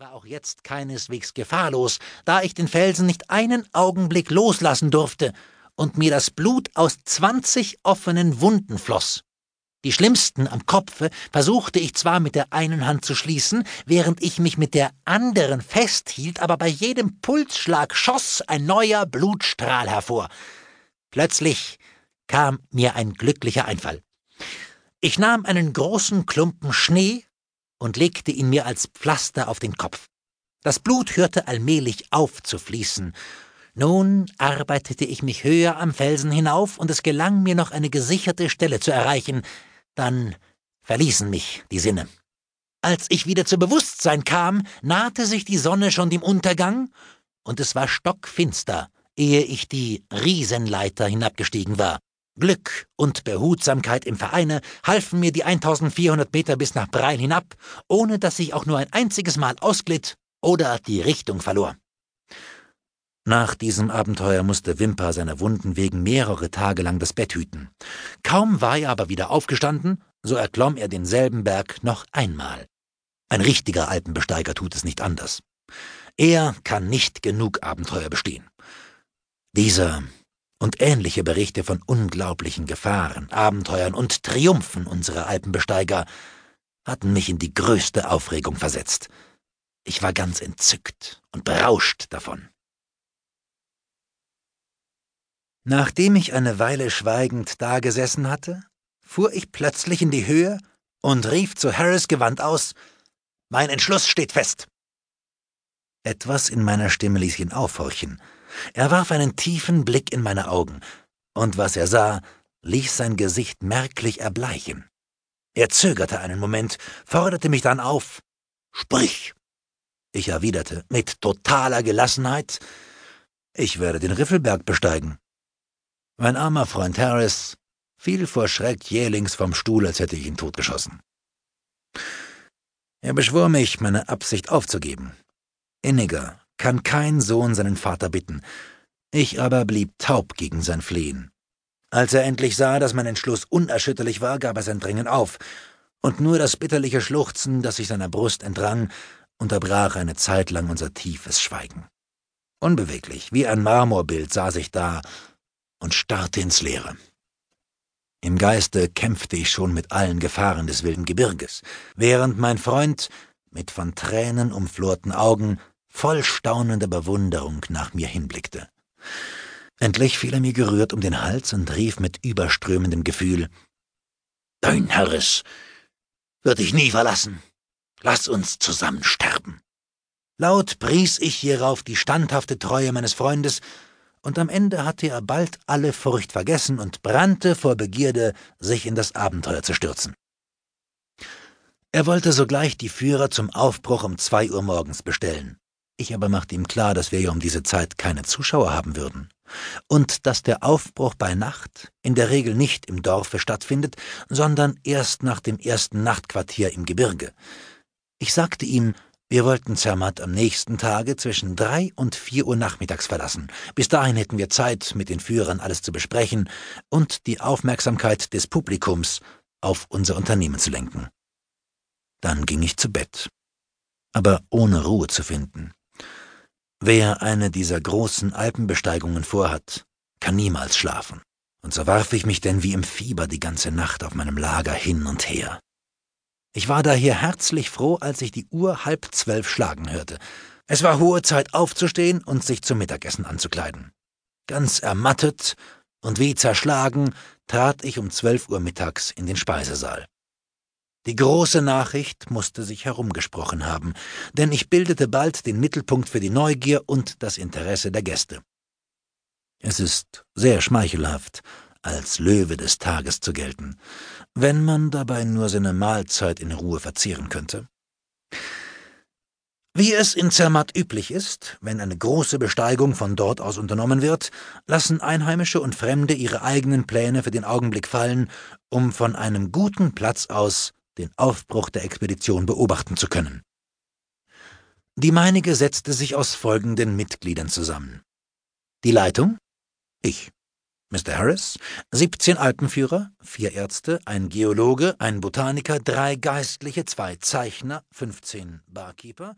war auch jetzt keineswegs gefahrlos, da ich den Felsen nicht einen Augenblick loslassen durfte und mir das Blut aus zwanzig offenen Wunden floss. Die schlimmsten am Kopfe versuchte ich zwar mit der einen Hand zu schließen, während ich mich mit der anderen festhielt, aber bei jedem Pulsschlag schoss ein neuer Blutstrahl hervor. Plötzlich kam mir ein glücklicher Einfall. Ich nahm einen großen Klumpen Schnee und legte ihn mir als Pflaster auf den Kopf. Das Blut hörte allmählich auf zu fließen. Nun arbeitete ich mich höher am Felsen hinauf, und es gelang mir noch eine gesicherte Stelle zu erreichen. Dann verließen mich die Sinne. Als ich wieder zu Bewusstsein kam, nahte sich die Sonne schon dem Untergang, und es war stockfinster, ehe ich die Riesenleiter hinabgestiegen war. Glück und Behutsamkeit im Vereine halfen mir die 1400 Meter bis nach Breil hinab, ohne dass ich auch nur ein einziges Mal ausglitt oder die Richtung verlor. Nach diesem Abenteuer musste Wimper seiner Wunden wegen mehrere Tage lang das Bett hüten. Kaum war er aber wieder aufgestanden, so erklomm er denselben Berg noch einmal. Ein richtiger Alpenbesteiger tut es nicht anders. Er kann nicht genug Abenteuer bestehen. Dieser und ähnliche Berichte von unglaublichen Gefahren, Abenteuern und Triumphen unserer Alpenbesteiger hatten mich in die größte Aufregung versetzt. Ich war ganz entzückt und berauscht davon. Nachdem ich eine Weile schweigend dagesessen hatte, fuhr ich plötzlich in die Höhe und rief zu Harris gewandt aus Mein Entschluss steht fest. Etwas in meiner Stimme ließ ihn aufhorchen, er warf einen tiefen Blick in meine Augen, und was er sah, ließ sein Gesicht merklich erbleichen. Er zögerte einen Moment, forderte mich dann auf Sprich. Ich erwiderte mit totaler Gelassenheit Ich werde den Riffelberg besteigen. Mein armer Freund Harris fiel vor Schreck jählings vom Stuhl, als hätte ich ihn totgeschossen. Er beschwor mich, meine Absicht aufzugeben. Inniger, kann kein Sohn seinen Vater bitten. Ich aber blieb taub gegen sein Flehen. Als er endlich sah, dass mein Entschluss unerschütterlich war, gab er sein Drängen auf, und nur das bitterliche Schluchzen, das sich seiner Brust entrang, unterbrach eine Zeit lang unser tiefes Schweigen. Unbeweglich, wie ein Marmorbild, saß ich da und starrte ins Leere. Im Geiste kämpfte ich schon mit allen Gefahren des wilden Gebirges, während mein Freund mit von Tränen umflorten Augen voll staunender Bewunderung nach mir hinblickte. Endlich fiel er mir gerührt um den Hals und rief mit überströmendem Gefühl Dein Harris wird dich nie verlassen. Lass uns zusammen sterben. Laut pries ich hierauf die standhafte Treue meines Freundes, und am Ende hatte er bald alle Furcht vergessen und brannte vor Begierde, sich in das Abenteuer zu stürzen. Er wollte sogleich die Führer zum Aufbruch um zwei Uhr morgens bestellen. Ich aber machte ihm klar, dass wir ja um diese Zeit keine Zuschauer haben würden. Und dass der Aufbruch bei Nacht in der Regel nicht im Dorfe stattfindet, sondern erst nach dem ersten Nachtquartier im Gebirge. Ich sagte ihm, wir wollten Zermatt am nächsten Tage zwischen drei und vier Uhr nachmittags verlassen. Bis dahin hätten wir Zeit, mit den Führern alles zu besprechen und die Aufmerksamkeit des Publikums auf unser Unternehmen zu lenken. Dann ging ich zu Bett, aber ohne Ruhe zu finden. Wer eine dieser großen Alpenbesteigungen vorhat, kann niemals schlafen. Und so warf ich mich denn wie im Fieber die ganze Nacht auf meinem Lager hin und her. Ich war daher herzlich froh, als ich die Uhr halb zwölf schlagen hörte. Es war hohe Zeit aufzustehen und sich zum Mittagessen anzukleiden. Ganz ermattet und wie zerschlagen trat ich um zwölf Uhr mittags in den Speisesaal. Die große Nachricht musste sich herumgesprochen haben, denn ich bildete bald den Mittelpunkt für die Neugier und das Interesse der Gäste. Es ist sehr schmeichelhaft, als Löwe des Tages zu gelten, wenn man dabei nur seine Mahlzeit in Ruhe verzehren könnte. Wie es in Zermatt üblich ist, wenn eine große Besteigung von dort aus unternommen wird, lassen Einheimische und Fremde ihre eigenen Pläne für den Augenblick fallen, um von einem guten Platz aus den Aufbruch der Expedition beobachten zu können. Die meinige setzte sich aus folgenden Mitgliedern zusammen. Die Leitung? Ich. Mr. Harris, 17 Alpenführer, vier Ärzte, ein Geologe, ein Botaniker, drei Geistliche, zwei Zeichner, 15 Barkeeper,